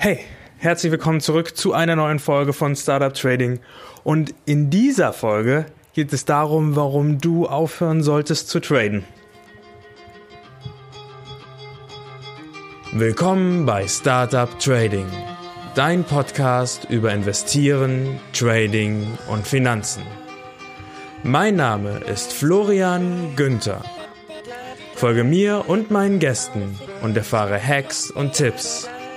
Hey, herzlich willkommen zurück zu einer neuen Folge von Startup Trading. Und in dieser Folge geht es darum, warum du aufhören solltest zu traden. Willkommen bei Startup Trading, dein Podcast über Investieren, Trading und Finanzen. Mein Name ist Florian Günther. Folge mir und meinen Gästen und erfahre Hacks und Tipps,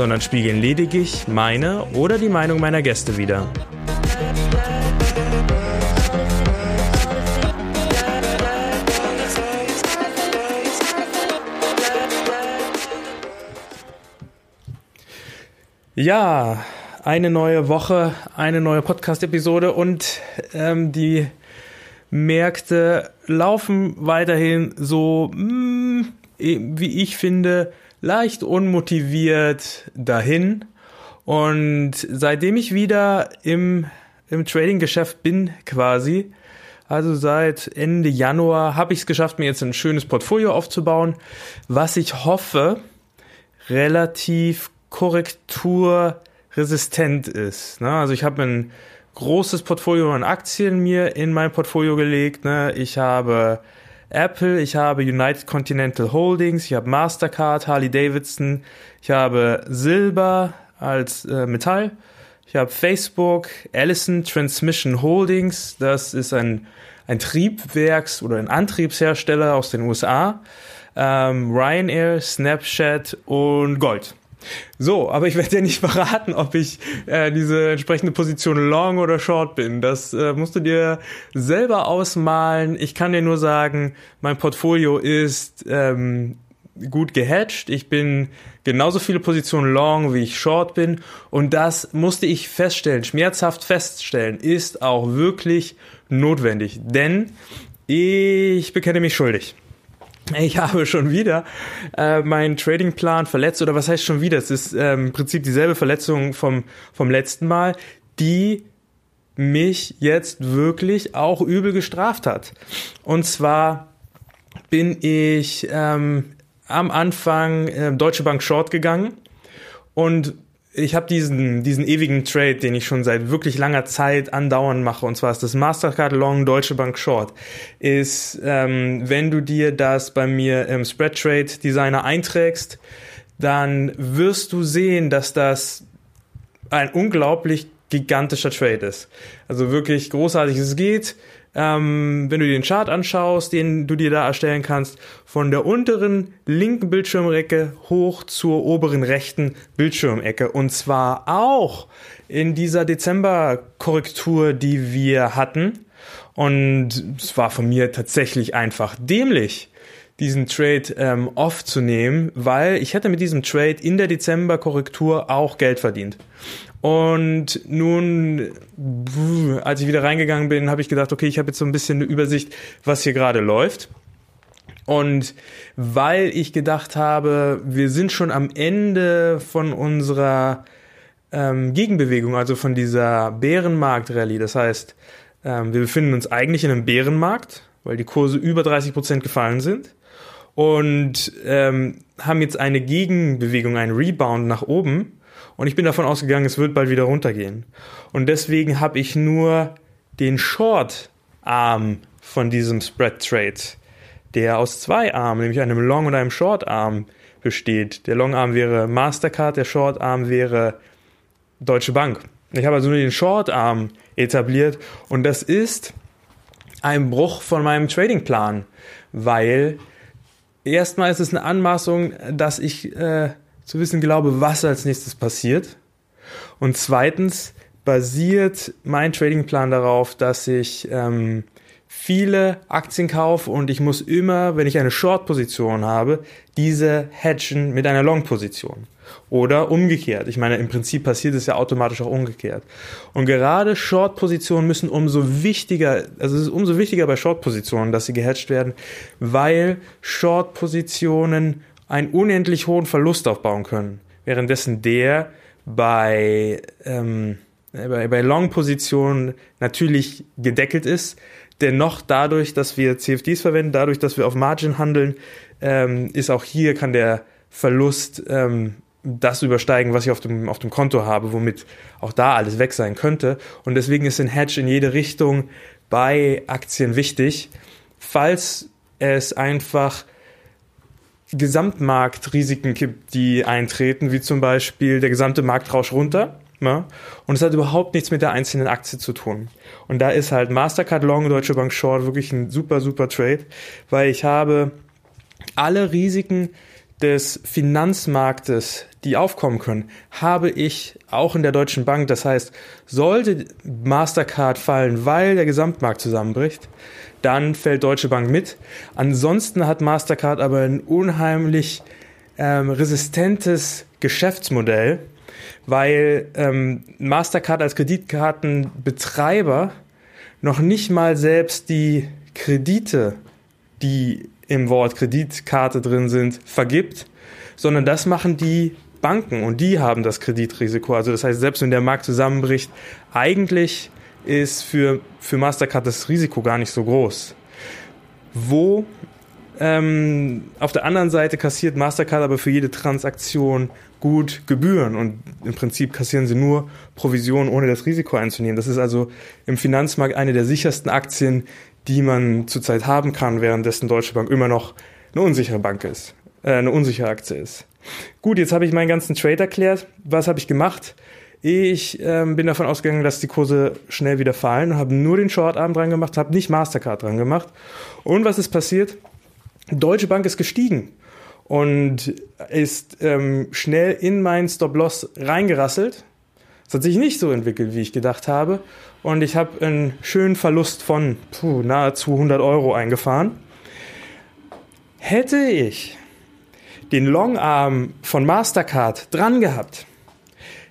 sondern spiegeln lediglich meine oder die Meinung meiner Gäste wider. Ja, eine neue Woche, eine neue Podcast-Episode und ähm, die Märkte laufen weiterhin so, mh, mm, wie ich finde, leicht unmotiviert dahin. Und seitdem ich wieder im, im Trading-Geschäft bin, quasi, also seit Ende Januar, habe ich es geschafft, mir jetzt ein schönes Portfolio aufzubauen, was ich hoffe, relativ korrekturresistent ist. Ne? Also ich habe ein großes Portfolio an Aktien mir in mein Portfolio gelegt. Ne? Ich habe Apple, ich habe United Continental Holdings, ich habe Mastercard, Harley Davidson, ich habe Silber als äh, Metall, ich habe Facebook, Allison Transmission Holdings, das ist ein, ein Triebwerks- oder ein Antriebshersteller aus den USA, ähm, Ryanair, Snapchat und Gold. So, aber ich werde dir nicht verraten, ob ich äh, diese entsprechende Position Long oder Short bin. Das äh, musst du dir selber ausmalen. Ich kann dir nur sagen, mein Portfolio ist ähm, gut gehatcht. Ich bin genauso viele Positionen Long, wie ich Short bin. Und das musste ich feststellen, schmerzhaft feststellen, ist auch wirklich notwendig. Denn ich bekenne mich schuldig ich habe schon wieder äh, meinen Tradingplan verletzt oder was heißt schon wieder? Es ist ähm, im Prinzip dieselbe Verletzung vom vom letzten Mal, die mich jetzt wirklich auch übel gestraft hat. Und zwar bin ich ähm, am Anfang äh, Deutsche Bank Short gegangen und ich habe diesen, diesen ewigen Trade, den ich schon seit wirklich langer Zeit andauernd mache, und zwar ist das Mastercard Long Deutsche Bank Short, ist, ähm, wenn du dir das bei mir im Spread Trade Designer einträgst, dann wirst du sehen, dass das ein unglaublich gigantischer Trade ist. Also wirklich großartig. Es geht ähm, wenn du dir den Chart anschaust, den du dir da erstellen kannst, von der unteren linken Bildschirmecke hoch zur oberen rechten Bildschirmecke. Und zwar auch in dieser Dezember-Korrektur, die wir hatten. Und es war von mir tatsächlich einfach dämlich diesen Trade ähm, off zu nehmen, weil ich hätte mit diesem Trade in der Dezember-Korrektur auch Geld verdient. Und nun, als ich wieder reingegangen bin, habe ich gedacht, okay, ich habe jetzt so ein bisschen eine Übersicht, was hier gerade läuft. Und weil ich gedacht habe, wir sind schon am Ende von unserer ähm, Gegenbewegung, also von dieser Bärenmarkt-Rallye. Das heißt, ähm, wir befinden uns eigentlich in einem Bärenmarkt, weil die Kurse über 30 Prozent gefallen sind und ähm, haben jetzt eine Gegenbewegung, einen Rebound nach oben. Und ich bin davon ausgegangen, es wird bald wieder runtergehen. Und deswegen habe ich nur den Short-Arm von diesem Spread-Trade, der aus zwei Armen, nämlich einem Long- und einem Short-Arm besteht. Der Long-Arm wäre Mastercard, der Short-Arm wäre Deutsche Bank. Ich habe also nur den Short-Arm etabliert und das ist ein Bruch von meinem Trading-Plan, weil erstmal ist es eine Anmaßung, dass ich äh, zu wissen glaube, was als nächstes passiert. Und zweitens basiert mein Tradingplan darauf, dass ich ähm, viele Aktien kaufe und ich muss immer, wenn ich eine Short-Position habe, diese hedgen mit einer Long-Position. Oder umgekehrt. Ich meine, im Prinzip passiert es ja automatisch auch umgekehrt. Und gerade Short-Positionen müssen umso wichtiger, also es ist umso wichtiger bei Short-Positionen, dass sie gehatcht werden, weil Short-Positionen einen unendlich hohen Verlust aufbauen können. Währenddessen der bei, ähm, bei, bei Long-Positionen natürlich gedeckelt ist. Dennoch dadurch, dass wir CFDs verwenden, dadurch, dass wir auf Margin handeln, ähm, ist auch hier kann der Verlust ähm, das übersteigen, was ich auf dem, auf dem Konto habe, womit auch da alles weg sein könnte. Und deswegen ist ein Hedge in jede Richtung bei Aktien wichtig, falls es einfach Gesamtmarktrisiken gibt, die eintreten, wie zum Beispiel der gesamte Markt rauscht runter. Ja, und es hat überhaupt nichts mit der einzelnen Aktie zu tun. Und da ist halt Mastercard Long, Deutsche Bank Short wirklich ein super, super Trade, weil ich habe alle Risiken des Finanzmarktes, die aufkommen können, habe ich auch in der Deutschen Bank. Das heißt, sollte Mastercard fallen, weil der Gesamtmarkt zusammenbricht, dann fällt Deutsche Bank mit. Ansonsten hat Mastercard aber ein unheimlich ähm, resistentes Geschäftsmodell, weil ähm, Mastercard als Kreditkartenbetreiber noch nicht mal selbst die Kredite, die im Wort Kreditkarte drin sind, vergibt, sondern das machen die Banken und die haben das Kreditrisiko. Also das heißt, selbst wenn der Markt zusammenbricht, eigentlich ist für, für Mastercard das Risiko gar nicht so groß. Wo ähm, auf der anderen Seite kassiert Mastercard aber für jede Transaktion gut Gebühren und im Prinzip kassieren sie nur Provisionen, ohne das Risiko einzunehmen. Das ist also im Finanzmarkt eine der sichersten Aktien, die man zurzeit haben kann, währenddessen Deutsche Bank immer noch eine unsichere Bank ist, äh, eine unsichere Aktie ist. Gut, jetzt habe ich meinen ganzen Trade erklärt. Was habe ich gemacht? Ich ähm, bin davon ausgegangen, dass die Kurse schnell wieder fallen, habe nur den Short-Arm dran gemacht, habe nicht Mastercard dran gemacht. Und was ist passiert? Deutsche Bank ist gestiegen und ist ähm, schnell in meinen Stop-Loss reingerasselt. Es hat sich nicht so entwickelt, wie ich gedacht habe. Und ich habe einen schönen Verlust von puh, nahezu 100 Euro eingefahren. Hätte ich den Longarm von Mastercard dran gehabt,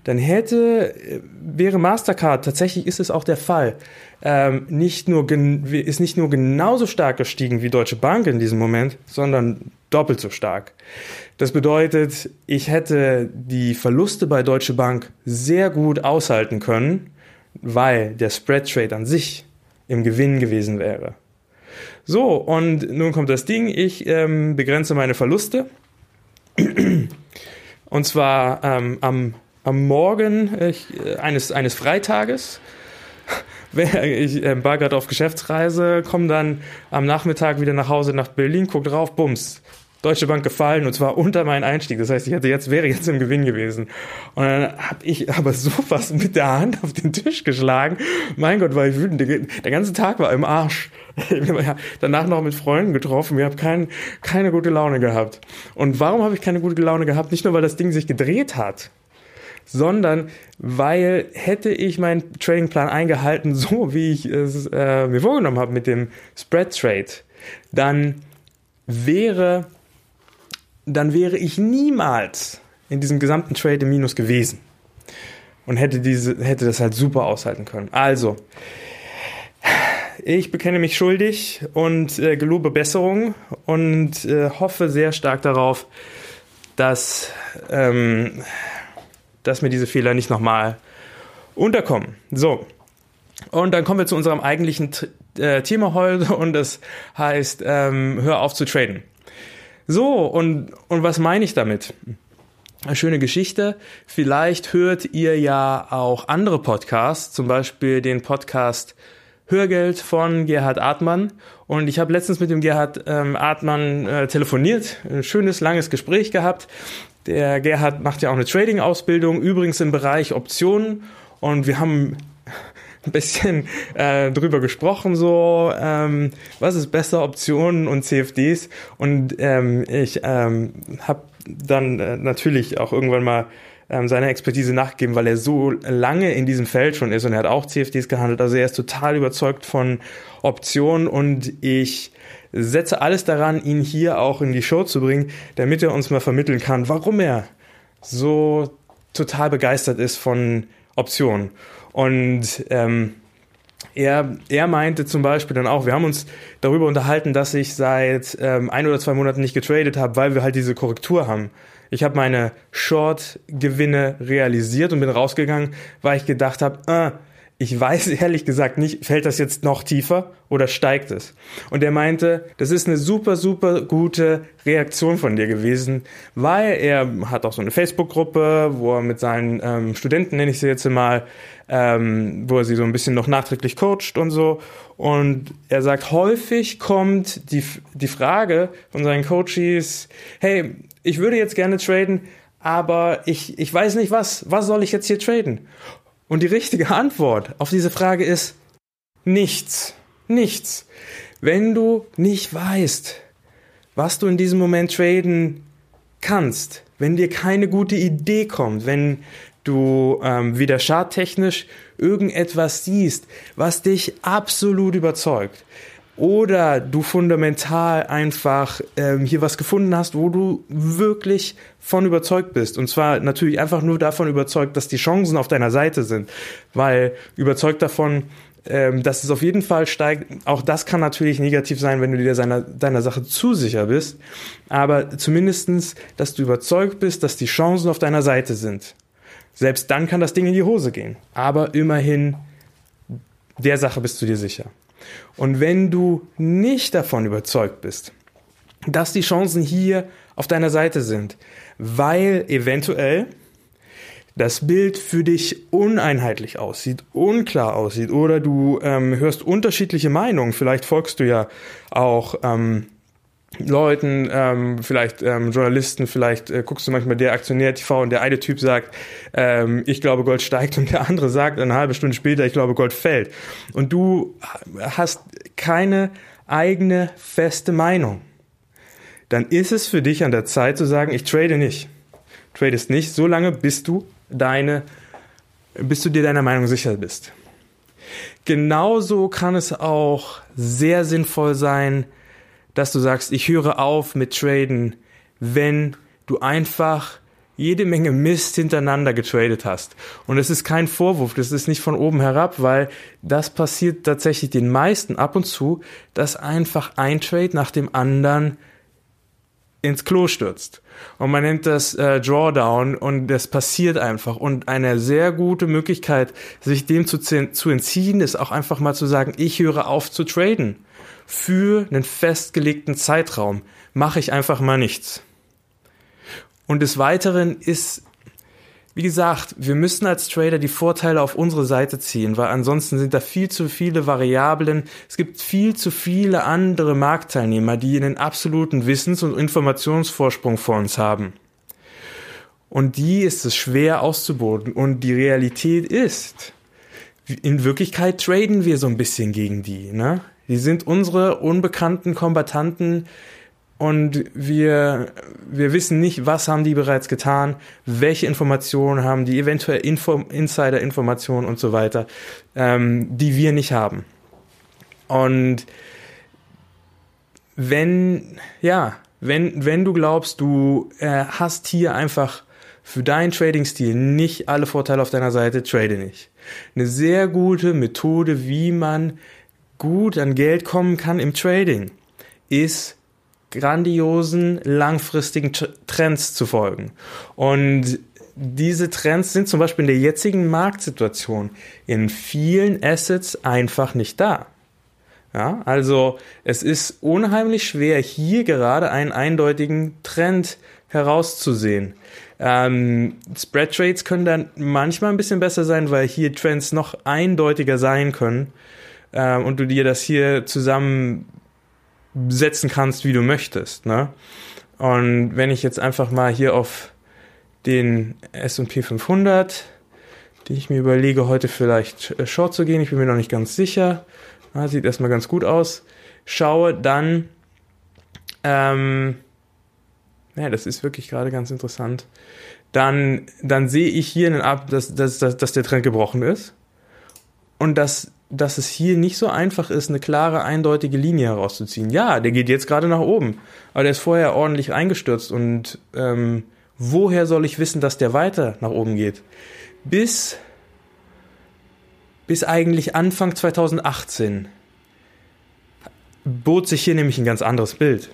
dann hätte, äh, wäre Mastercard, tatsächlich ist es auch der Fall, ähm, nicht nur, ist nicht nur genauso stark gestiegen wie Deutsche Bank in diesem Moment, sondern doppelt so stark. Das bedeutet, ich hätte die Verluste bei Deutsche Bank sehr gut aushalten können, weil der Spread Trade an sich im Gewinn gewesen wäre. So, und nun kommt das Ding, ich ähm, begrenze meine Verluste. Und zwar ähm, am, am Morgen äh, eines, eines Freitages. Ich äh, war gerade auf Geschäftsreise, komme dann am Nachmittag wieder nach Hause nach Berlin, guck drauf, bums, Deutsche Bank gefallen und zwar unter meinen Einstieg. Das heißt, ich hätte jetzt, wäre jetzt im Gewinn gewesen. Und dann habe ich aber sowas mit der Hand auf den Tisch geschlagen. Mein Gott, war ich wütend. Der ganze Tag war im Arsch. Danach noch mit Freunden getroffen. Ich habe kein, keine gute Laune gehabt. Und warum habe ich keine gute Laune gehabt? Nicht nur, weil das Ding sich gedreht hat, sondern weil hätte ich meinen Tradingplan eingehalten, so wie ich es äh, mir vorgenommen habe mit dem Spread Trade, dann wäre dann wäre ich niemals in diesem gesamten Trade im Minus gewesen. Und hätte, diese, hätte das halt super aushalten können. Also, ich bekenne mich schuldig und äh, gelobe Besserung und äh, hoffe sehr stark darauf, dass, ähm, dass mir diese Fehler nicht nochmal unterkommen. So, und dann kommen wir zu unserem eigentlichen äh, Thema heute und das heißt, ähm, hör auf zu traden. So, und, und was meine ich damit? Eine schöne Geschichte. Vielleicht hört ihr ja auch andere Podcasts, zum Beispiel den Podcast Hörgeld von Gerhard Artmann. Und ich habe letztens mit dem Gerhard ähm, Artmann äh, telefoniert, ein schönes, langes Gespräch gehabt. Der Gerhard macht ja auch eine Trading-Ausbildung, übrigens im Bereich Optionen. Und wir haben ein bisschen äh, drüber gesprochen, so ähm, was ist besser, Optionen und CFDs. Und ähm, ich ähm, habe dann äh, natürlich auch irgendwann mal ähm, seiner Expertise nachgeben, weil er so lange in diesem Feld schon ist und er hat auch CFDs gehandelt. Also er ist total überzeugt von Optionen und ich setze alles daran, ihn hier auch in die Show zu bringen, damit er uns mal vermitteln kann, warum er so total begeistert ist von Optionen. Und ähm, er, er meinte zum Beispiel dann auch, wir haben uns darüber unterhalten, dass ich seit ähm, ein oder zwei Monaten nicht getradet habe, weil wir halt diese Korrektur haben. Ich habe meine Short-Gewinne realisiert und bin rausgegangen, weil ich gedacht habe, äh, ich weiß ehrlich gesagt nicht, fällt das jetzt noch tiefer oder steigt es? Und er meinte, das ist eine super, super gute Reaktion von dir gewesen, weil er hat auch so eine Facebook-Gruppe, wo er mit seinen ähm, Studenten, nenne ich sie jetzt mal, ähm, wo er sie so ein bisschen noch nachträglich coacht und so. Und er sagt, häufig kommt die, die Frage von seinen Coaches, hey, ich würde jetzt gerne traden, aber ich, ich weiß nicht was, was soll ich jetzt hier traden? Und die richtige Antwort auf diese Frage ist nichts. Nichts. Wenn du nicht weißt, was du in diesem Moment traden kannst, wenn dir keine gute Idee kommt, wenn du ähm, wieder schadtechnisch irgendetwas siehst, was dich absolut überzeugt, oder du fundamental einfach ähm, hier was gefunden hast, wo du wirklich von überzeugt bist. Und zwar natürlich einfach nur davon überzeugt, dass die Chancen auf deiner Seite sind, weil überzeugt davon, ähm, dass es auf jeden Fall steigt. Auch das kann natürlich negativ sein, wenn du dir seiner, deiner Sache zu sicher bist. Aber zumindestens, dass du überzeugt bist, dass die Chancen auf deiner Seite sind. Selbst dann kann das Ding in die Hose gehen. Aber immerhin, der Sache bist du dir sicher. Und wenn du nicht davon überzeugt bist, dass die Chancen hier auf deiner Seite sind, weil eventuell das Bild für dich uneinheitlich aussieht, unklar aussieht oder du ähm, hörst unterschiedliche Meinungen, vielleicht folgst du ja auch ähm, Leuten, ähm, vielleicht ähm, Journalisten, vielleicht äh, guckst du manchmal der Aktionär TV und der eine Typ sagt, ähm, ich glaube Gold steigt und der andere sagt eine halbe Stunde später, ich glaube Gold fällt. Und du hast keine eigene feste Meinung. Dann ist es für dich an der Zeit zu sagen, ich trade nicht. Tradest nicht, so lange bis du deine, bis du dir deiner Meinung sicher bist. Genauso kann es auch sehr sinnvoll sein, dass du sagst, ich höre auf mit Traden, wenn du einfach jede Menge Mist hintereinander getradet hast. Und es ist kein Vorwurf, das ist nicht von oben herab, weil das passiert tatsächlich den meisten ab und zu, dass einfach ein Trade nach dem anderen ins Klo stürzt. Und man nennt das äh, Drawdown und das passiert einfach. Und eine sehr gute Möglichkeit, sich dem zu, zu entziehen, ist auch einfach mal zu sagen, ich höre auf zu traden für einen festgelegten Zeitraum mache ich einfach mal nichts. Und des Weiteren ist, wie gesagt, wir müssen als Trader die Vorteile auf unsere Seite ziehen, weil ansonsten sind da viel zu viele Variablen. Es gibt viel zu viele andere Marktteilnehmer, die einen absoluten Wissens- und Informationsvorsprung vor uns haben. Und die ist es schwer auszuboten. Und die Realität ist, in Wirklichkeit traden wir so ein bisschen gegen die. Ne? Die sind unsere unbekannten Kombatanten und wir, wir wissen nicht, was haben die bereits getan, welche Informationen haben die, eventuell Info, Insider-Informationen und so weiter, ähm, die wir nicht haben. Und wenn, ja, wenn, wenn du glaubst, du äh, hast hier einfach für deinen Trading-Stil nicht alle Vorteile auf deiner Seite, trade nicht. Eine sehr gute Methode, wie man gut an Geld kommen kann im Trading, ist grandiosen langfristigen Trends zu folgen. Und diese Trends sind zum Beispiel in der jetzigen Marktsituation in vielen Assets einfach nicht da. Ja, also es ist unheimlich schwer, hier gerade einen eindeutigen Trend herauszusehen. Ähm, Spread Trades können dann manchmal ein bisschen besser sein, weil hier Trends noch eindeutiger sein können äh, und du dir das hier zusammensetzen kannst, wie du möchtest. Ne? Und wenn ich jetzt einfach mal hier auf den S&P 500, die ich mir überlege, heute vielleicht äh, short zu gehen, ich bin mir noch nicht ganz sicher, ja, sieht erstmal ganz gut aus, schaue, dann, ähm, ja, das ist wirklich gerade ganz interessant, dann, dann sehe ich hier, einen Ab, dass, dass, dass, dass der Trend gebrochen ist und dass, dass es hier nicht so einfach ist, eine klare, eindeutige Linie herauszuziehen. Ja, der geht jetzt gerade nach oben, aber der ist vorher ordentlich eingestürzt und ähm, woher soll ich wissen, dass der weiter nach oben geht? Bis, bis eigentlich Anfang 2018 bot sich hier nämlich ein ganz anderes Bild.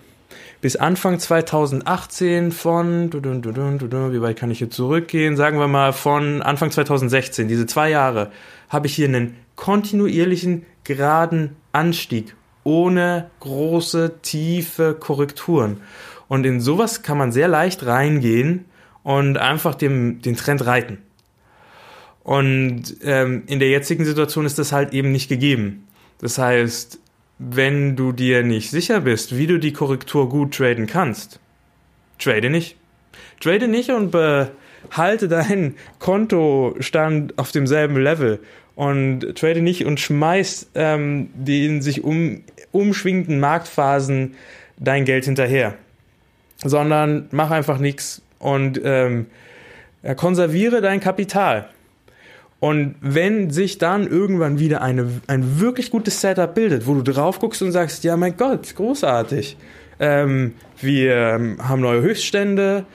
Bis Anfang 2018 von, wie weit kann ich hier zurückgehen? Sagen wir mal von Anfang 2016, diese zwei Jahre, habe ich hier einen kontinuierlichen, geraden Anstieg ohne große, tiefe Korrekturen. Und in sowas kann man sehr leicht reingehen und einfach dem, den Trend reiten. Und ähm, in der jetzigen Situation ist das halt eben nicht gegeben. Das heißt, wenn du dir nicht sicher bist, wie du die Korrektur gut traden kannst, trade nicht. Trade nicht und behalte deinen Kontostand auf demselben Level und trade nicht und schmeiß ähm, den sich um, umschwingenden Marktphasen dein Geld hinterher, sondern mach einfach nichts und ähm, konserviere dein Kapital. Und wenn sich dann irgendwann wieder eine, ein wirklich gutes Setup bildet, wo du drauf guckst und sagst, ja mein Gott, großartig, ähm, wir ähm, haben neue Höchststände,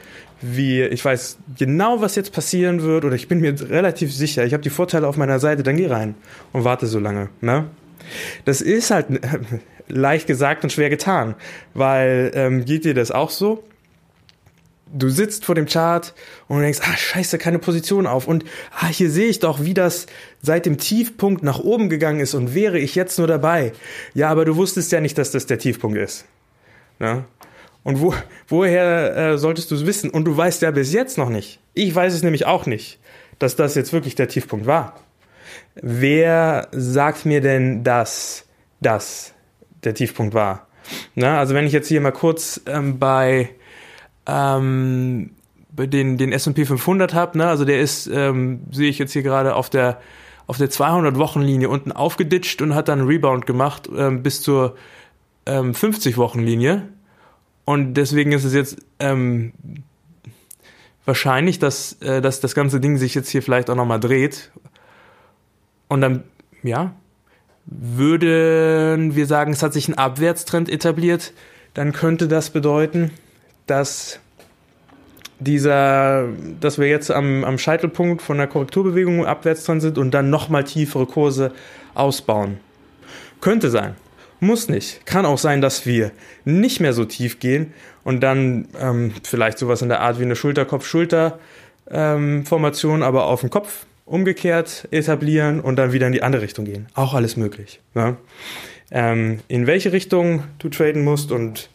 wir, ich weiß genau, was jetzt passieren wird, oder ich bin mir relativ sicher, ich habe die Vorteile auf meiner Seite, dann geh rein und warte so lange. Ne? Das ist halt äh, leicht gesagt und schwer getan, weil ähm, geht dir das auch so? du sitzt vor dem Chart und denkst, ah, scheiße, keine Position auf. Und ah, hier sehe ich doch, wie das seit dem Tiefpunkt nach oben gegangen ist und wäre ich jetzt nur dabei. Ja, aber du wusstest ja nicht, dass das der Tiefpunkt ist. Ja? Und wo, woher äh, solltest du es wissen? Und du weißt ja bis jetzt noch nicht. Ich weiß es nämlich auch nicht, dass das jetzt wirklich der Tiefpunkt war. Wer sagt mir denn, dass das der Tiefpunkt war? Na, also wenn ich jetzt hier mal kurz ähm, bei ähm, den, den S&P 500 habe, ne, also der ist, ähm, sehe ich jetzt hier gerade auf der auf der 200-Wochen-Linie unten aufgeditscht und hat dann einen Rebound gemacht ähm, bis zur ähm, 50-Wochen-Linie. Und deswegen ist es jetzt ähm, wahrscheinlich, dass, äh, dass das ganze Ding sich jetzt hier vielleicht auch nochmal dreht. Und dann, ja, würden wir sagen, es hat sich ein Abwärtstrend etabliert, dann könnte das bedeuten, dass dieser, dass wir jetzt am, am Scheitelpunkt von der Korrekturbewegung abwärts dran sind und dann nochmal tiefere Kurse ausbauen. Könnte sein. Muss nicht. Kann auch sein, dass wir nicht mehr so tief gehen und dann ähm, vielleicht sowas in der Art wie eine Schulter-Kopf-Schulter-Formation, ähm, aber auf dem Kopf umgekehrt etablieren und dann wieder in die andere Richtung gehen. Auch alles möglich. Ja? Ähm, in welche Richtung du traden musst und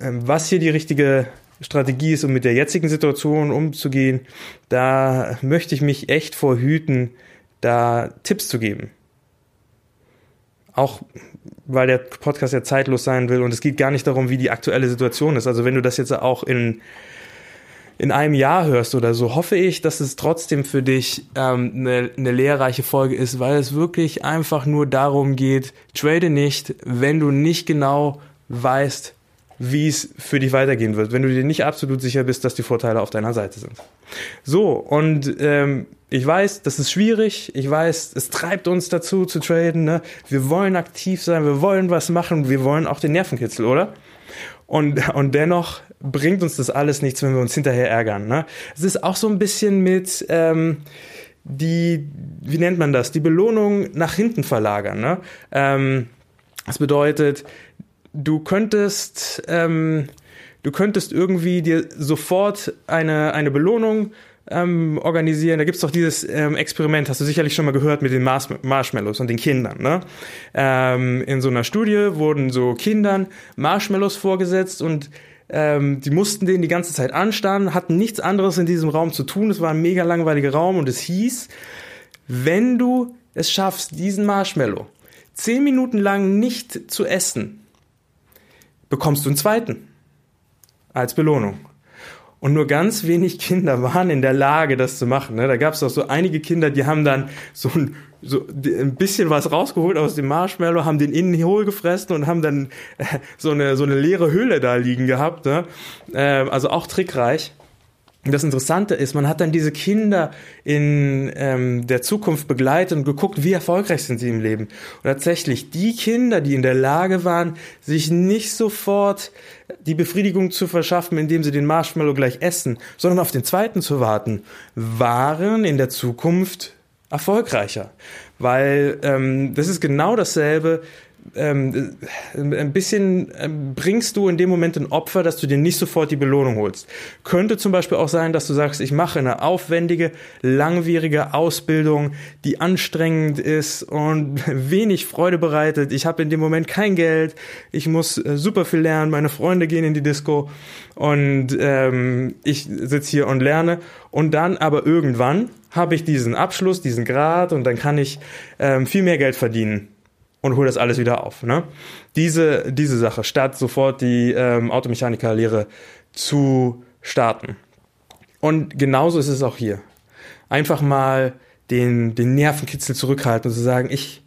ähm, was hier die richtige Strategie ist, um mit der jetzigen Situation umzugehen, da möchte ich mich echt vorhüten, da Tipps zu geben. Auch weil der Podcast ja zeitlos sein will und es geht gar nicht darum, wie die aktuelle Situation ist. Also wenn du das jetzt auch in, in einem Jahr hörst oder so, hoffe ich, dass es trotzdem für dich ähm, eine, eine lehrreiche Folge ist, weil es wirklich einfach nur darum geht, trade nicht, wenn du nicht genau weißt, wie es für dich weitergehen wird, wenn du dir nicht absolut sicher bist, dass die Vorteile auf deiner Seite sind. So, und ähm, ich weiß, das ist schwierig. Ich weiß, es treibt uns dazu zu traden. Ne? Wir wollen aktiv sein, wir wollen was machen, wir wollen auch den Nervenkitzel, oder? Und, und dennoch bringt uns das alles nichts, wenn wir uns hinterher ärgern. Ne? Es ist auch so ein bisschen mit ähm, die, wie nennt man das, die Belohnung nach hinten verlagern. Ne? Ähm, das bedeutet, du könntest, ähm, du könntest irgendwie dir sofort eine, eine Belohnung ähm, organisieren. Da gibt's doch dieses ähm, Experiment, hast du sicherlich schon mal gehört, mit den Mars Marshmallows und den Kindern. Ne? Ähm, in so einer Studie wurden so Kindern Marshmallows vorgesetzt und ähm, die mussten den die ganze Zeit anstarren, hatten nichts anderes in diesem Raum zu tun. Es war ein mega langweiliger Raum und es hieß, wenn du es schaffst, diesen Marshmallow zehn Minuten lang nicht zu essen, bekommst du einen zweiten als Belohnung. Und nur ganz wenig Kinder waren in der Lage, das zu machen. Ne? Da gab es auch so einige Kinder, die haben dann so ein, so ein bisschen was rausgeholt aus dem Marshmallow, haben den innen hohl gefressen und haben dann äh, so, eine, so eine leere Hülle da liegen gehabt. Ne? Äh, also auch trickreich. Das Interessante ist, man hat dann diese Kinder in ähm, der Zukunft begleitet und geguckt, wie erfolgreich sind sie im Leben. Und tatsächlich, die Kinder, die in der Lage waren, sich nicht sofort die Befriedigung zu verschaffen, indem sie den Marshmallow gleich essen, sondern auf den zweiten zu warten, waren in der Zukunft erfolgreicher. Weil ähm, das ist genau dasselbe, ähm, ein bisschen ähm, bringst du in dem Moment ein Opfer, dass du dir nicht sofort die Belohnung holst. Könnte zum Beispiel auch sein, dass du sagst, ich mache eine aufwendige, langwierige Ausbildung, die anstrengend ist und wenig Freude bereitet. Ich habe in dem Moment kein Geld, ich muss äh, super viel lernen, meine Freunde gehen in die Disco und ähm, ich sitze hier und lerne. Und dann aber irgendwann habe ich diesen Abschluss, diesen Grad und dann kann ich ähm, viel mehr Geld verdienen und hole das alles wieder auf. Ne? Diese, diese Sache, statt sofort die ähm, Automechanikerlehre zu starten. Und genauso ist es auch hier. Einfach mal den, den Nervenkitzel zurückhalten und zu sagen, ich,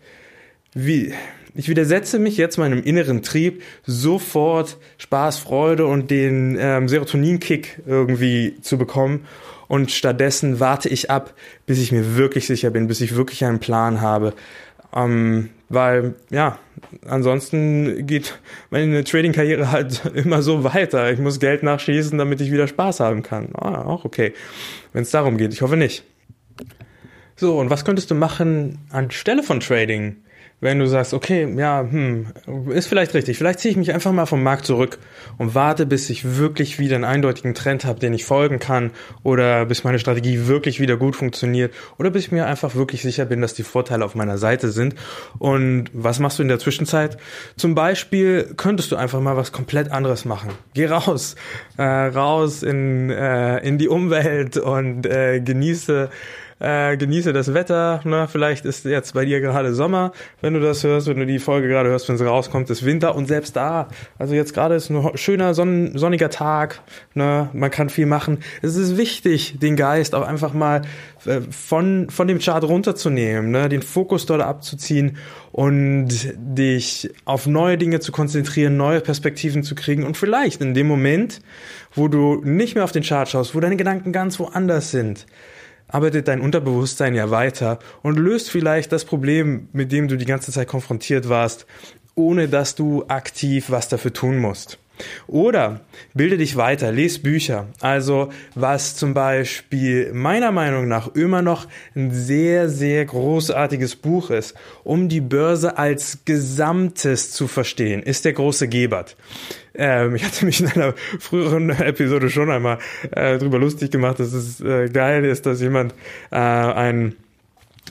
wie, ich widersetze mich jetzt meinem inneren Trieb, sofort Spaß, Freude und den ähm, Serotonin-Kick irgendwie zu bekommen. Und stattdessen warte ich ab, bis ich mir wirklich sicher bin, bis ich wirklich einen Plan habe, ähm, weil, ja, ansonsten geht meine Trading-Karriere halt immer so weiter. Ich muss Geld nachschießen, damit ich wieder Spaß haben kann. Ah, auch okay. Wenn es darum geht. Ich hoffe nicht. So, und was könntest du machen anstelle von Trading? Wenn du sagst, okay, ja, hm, ist vielleicht richtig, vielleicht ziehe ich mich einfach mal vom Markt zurück und warte, bis ich wirklich wieder einen eindeutigen Trend habe, den ich folgen kann oder bis meine Strategie wirklich wieder gut funktioniert oder bis ich mir einfach wirklich sicher bin, dass die Vorteile auf meiner Seite sind. Und was machst du in der Zwischenzeit? Zum Beispiel könntest du einfach mal was komplett anderes machen. Geh raus, äh, raus in, äh, in die Umwelt und äh, genieße äh, genieße das Wetter. Ne? Vielleicht ist jetzt bei dir gerade Sommer, wenn du das hörst, wenn du die Folge gerade hörst, wenn sie rauskommt, ist Winter und selbst da. Also jetzt gerade ist ein schöner sonn sonniger Tag. Ne? Man kann viel machen. Es ist wichtig, den Geist auch einfach mal äh, von, von dem Chart runterzunehmen, ne? den Fokus dort abzuziehen und dich auf neue Dinge zu konzentrieren, neue Perspektiven zu kriegen und vielleicht in dem Moment, wo du nicht mehr auf den Chart schaust, wo deine Gedanken ganz woanders sind, arbeitet dein Unterbewusstsein ja weiter und löst vielleicht das Problem, mit dem du die ganze Zeit konfrontiert warst, ohne dass du aktiv was dafür tun musst. Oder bilde dich weiter, lese Bücher. Also was zum Beispiel meiner Meinung nach immer noch ein sehr, sehr großartiges Buch ist, um die Börse als Gesamtes zu verstehen, ist der große Gebert. Ähm, ich hatte mich in einer früheren Episode schon einmal äh, drüber lustig gemacht, dass es äh, geil ist, dass jemand äh, ein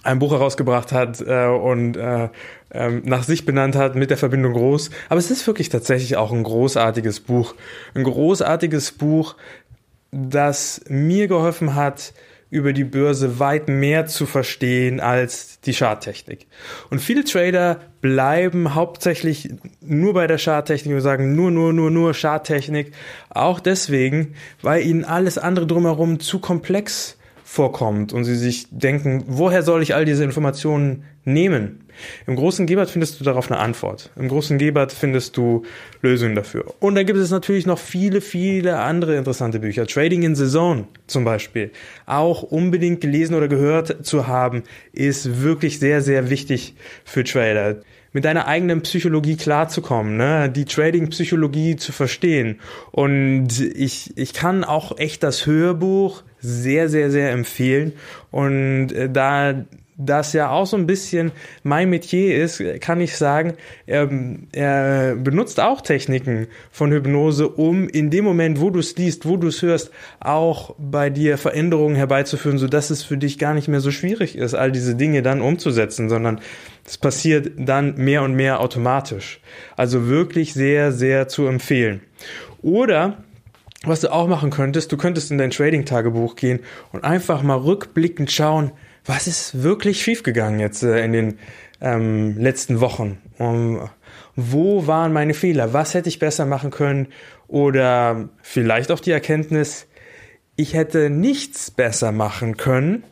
ein Buch herausgebracht hat äh, und äh, ähm, nach sich benannt hat mit der Verbindung groß. Aber es ist wirklich tatsächlich auch ein großartiges Buch. Ein großartiges Buch, das mir geholfen hat, über die Börse weit mehr zu verstehen als die Charttechnik. Und viele Trader bleiben hauptsächlich nur bei der Charttechnik und sagen nur, nur, nur, nur Charttechnik. Auch deswegen, weil ihnen alles andere drumherum zu komplex vorkommt und sie sich denken, woher soll ich all diese Informationen nehmen? Im großen Gebert findest du darauf eine Antwort. Im großen Gebert findest du Lösungen dafür. Und dann gibt es natürlich noch viele, viele andere interessante Bücher. Trading in Saison zum Beispiel. Auch unbedingt gelesen oder gehört zu haben, ist wirklich sehr, sehr wichtig für Trader mit deiner eigenen Psychologie klarzukommen, ne? die Trading-Psychologie zu verstehen. Und ich, ich kann auch echt das Hörbuch sehr, sehr, sehr empfehlen. Und äh, da das ja auch so ein bisschen mein Metier ist, kann ich sagen, er, er benutzt auch Techniken von Hypnose, um in dem Moment, wo du es liest, wo du es hörst, auch bei dir Veränderungen herbeizuführen, so dass es für dich gar nicht mehr so schwierig ist, all diese Dinge dann umzusetzen, sondern es passiert dann mehr und mehr automatisch. Also wirklich sehr, sehr zu empfehlen. Oder was du auch machen könntest, du könntest in dein Trading-Tagebuch gehen und einfach mal rückblickend schauen, was ist wirklich schiefgegangen jetzt äh, in den ähm, letzten Wochen? Um, wo waren meine Fehler? Was hätte ich besser machen können? Oder vielleicht auch die Erkenntnis, ich hätte nichts besser machen können,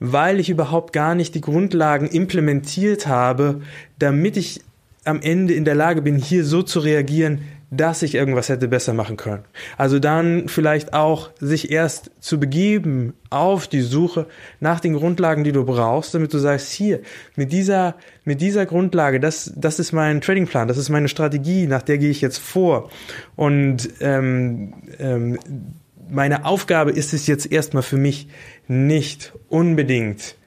weil ich überhaupt gar nicht die Grundlagen implementiert habe, damit ich am Ende in der Lage bin, hier so zu reagieren, dass ich irgendwas hätte besser machen können. Also dann vielleicht auch sich erst zu begeben auf die Suche nach den Grundlagen, die du brauchst, damit du sagst, hier, mit dieser, mit dieser Grundlage, das, das ist mein Tradingplan, das ist meine Strategie, nach der gehe ich jetzt vor. Und ähm, ähm, meine Aufgabe ist es jetzt erstmal für mich nicht unbedingt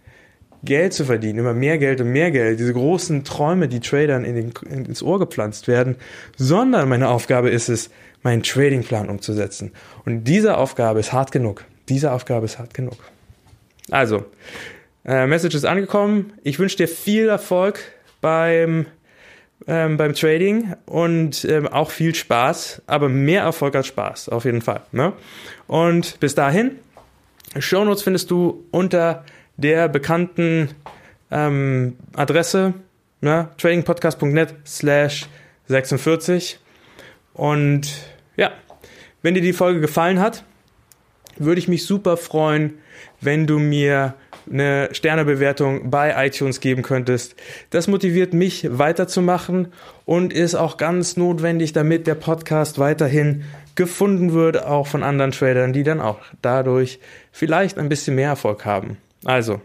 Geld zu verdienen, immer mehr Geld und mehr Geld, diese großen Träume, die Tradern in den, ins Ohr gepflanzt werden, sondern meine Aufgabe ist es, meinen Tradingplan umzusetzen. Und diese Aufgabe ist hart genug. Diese Aufgabe ist hart genug. Also, äh, Message ist angekommen. Ich wünsche dir viel Erfolg beim, ähm, beim Trading und ähm, auch viel Spaß, aber mehr Erfolg als Spaß, auf jeden Fall. Ne? Und bis dahin, Shownotes findest du unter der bekannten ähm, Adresse ne, tradingpodcast.net slash 46. Und ja, wenn dir die Folge gefallen hat, würde ich mich super freuen, wenn du mir eine Sternebewertung bei iTunes geben könntest. Das motiviert mich weiterzumachen und ist auch ganz notwendig, damit der Podcast weiterhin gefunden wird, auch von anderen Tradern, die dann auch dadurch vielleicht ein bisschen mehr Erfolg haben. Also,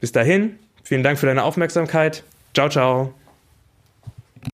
bis dahin, vielen Dank für deine Aufmerksamkeit. Ciao, ciao.